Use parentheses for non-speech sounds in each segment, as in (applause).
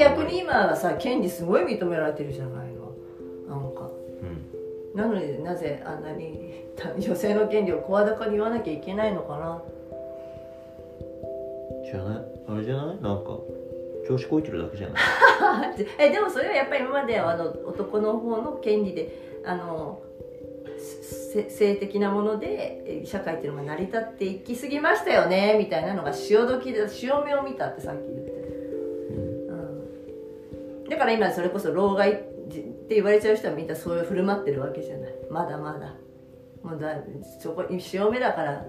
逆に今はさ権利すごい認められてるじゃないの。なんか。うん。なのになぜあんなに女性の権利を声高に言わなきゃいけないのかな。知らない？あれじゃない？なんか調子こいてるだけじゃない？(laughs) えでもそれはやっぱり今まではあの男の方の権利であのせ性的なものでえ社会っていうのが成り立っていきすぎましたよねみたいなのが潮時で潮目を見たってさっき言ってだから今それこそ老害って言われちゃう人はみんなそういう振る舞ってるわけじゃない。まだまだ。もうだそこ潮目だから。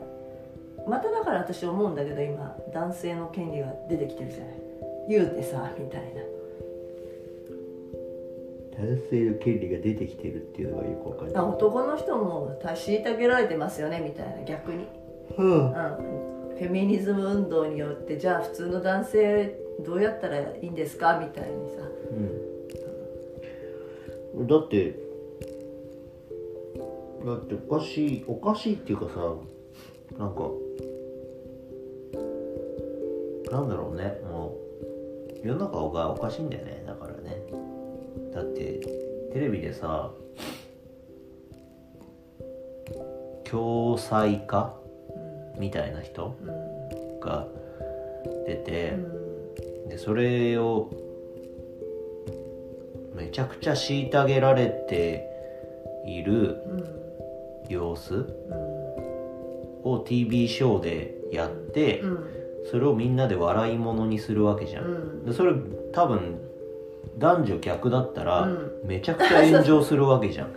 まただから私思うんだけど今男性の権利が出てきてるじゃない。言うてさみたいな。男性の権利が出てきてるっていうのがよくわかんあ男の人も虐げられてますよねみたいな。逆に、うん。うん、フェミニズム運動によってじゃあ普通の男性どうやったらいいんですか？みたいにさ。うん。だってだっておかしいおかしいっていうかさなんかなんだろうね。もう世の中がおかしいんだよね。だからね。だってテレビでさ共済化みたいな人うんが出て、うんでそれをめちゃくちゃ虐げられているうん。様子うん。を TV ショーでやってうん。それをみんなで笑い物にするわけじゃん、うん。でそれ多分男女逆だったらうん。めちゃくちゃ炎上するわけじゃん。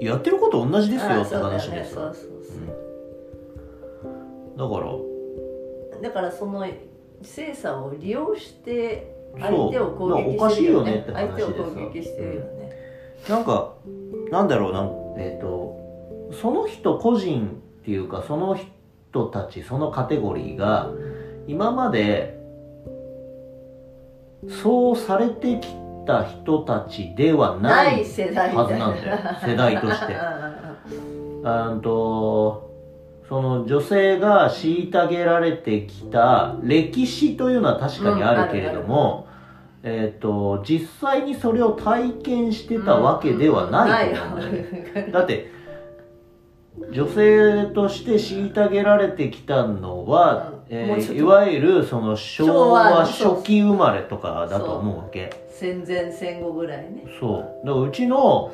(laughs) やってること同じですよって話でさね。そうそう。うんだから。だからその性差を利用して相手を攻撃してるよね。よねって話相手を攻撃してるよね。なんかなんだろうなえっ、とその人個人っていうかその人たちそのカテゴリーが今までそうされてきた人たちではなないはずなんだよ。(laughs) 世代として。あんとその女性が虐げられてきた歴史というのは確かにあるけれども、えっ、と実際にそれを体験してたわけではないと思うんだよね、だって女性として虐げられてきたのは、うんえーいわゆるその昭昭和初期生まれとかだと思うわけ。戦前戦後ぐらいね。そう。だからうちの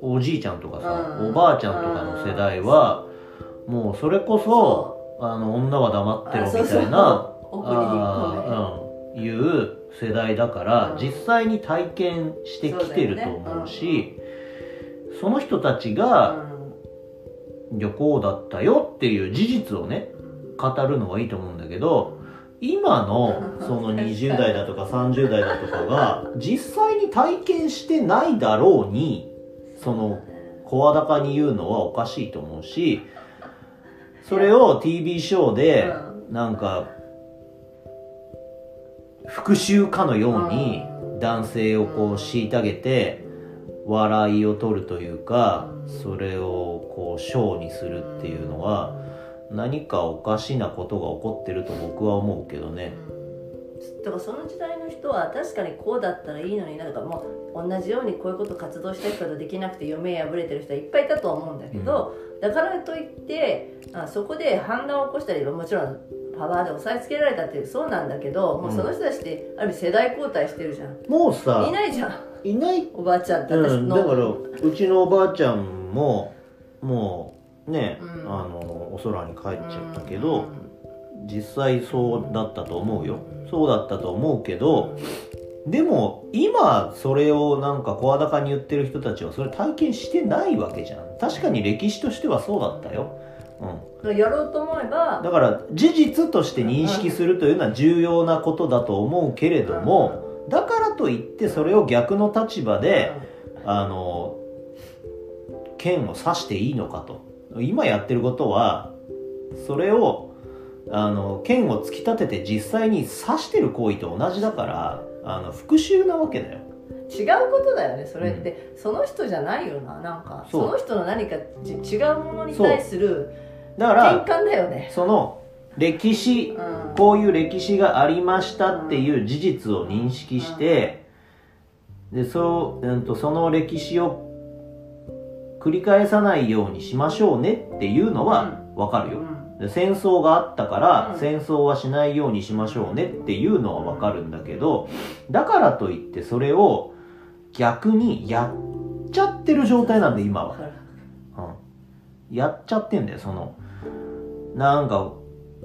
おじいちゃんとかさ、うん。おばあちゃんとかの世代は、もうそれこそあの女は黙ってろみたいなあー (laughs) うん、いう世代だから、うん。実際に体験してきてると思うしその人たち込がめ旅行だったよっていう事実をね語るのはいいと思うんだけど今の (laughs) その20代だとか30代だとかが実際に体験してないだろうにその声高に言うのはおかしいと思うしそれを TV ショーでなんか復讐かのように男性をこう虐げて笑いを取るというかそれをこうショーにするっていうのは何かおかしなことが起こってると僕は思うけどねだからその時代の人は確かにこうだったらいいのになんかもう同じようにこういうこと活動したいけどできなくて夢破れてる人はいっぱいいたと思うんだけど、だからといってあそこで反乱を起こしたりもちろんパワーで押さえつけられたっていうそうなんだけどもうその人たちってある意味世代交代してるじゃん、もうさいないじゃん。いない。おばあちゃんってうん、私の、だからうちのおばあちゃんももうね、うん。あのお空に帰っちゃったけど、実際そうだったと思うよ。そうだったと思うけどでも今それをなんか声高に言ってる人たちはそれ体験してないわけじゃん。確かに歴史としてはそうだったよ、うん、やろうと思えばだから事実として認識するというのは重要なことだと思うけれどもだからといってそれを逆の立場であの剣を刺していいのかと。今やってることはそれをあの剣を突き立てて実際に刺してる行為と同じだからあの復讐なわけだよ。違うことだよねそれって、その人じゃないよななんか。その人の何かち違うものに対するだから転換だよね。その歴史うん。こういう歴史がありましたっていう事実を認識して、でそう、うん、とその歴史を繰り返さないようにしましょうねっていうのはわかるよ、で戦争があったから、うん。戦争はしないようにしましょうねっていうのはわかるんだけどだからといってそれを逆にやっちゃってる状態なんで今は。うん。やっちゃってんだよそのなんか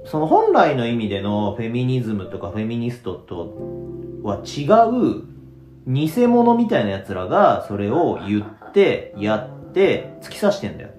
その本来の意味でのフェミニズムとかフェミニストとは違う偽物みたいなやつらがそれを言ってやって突き刺してんだよ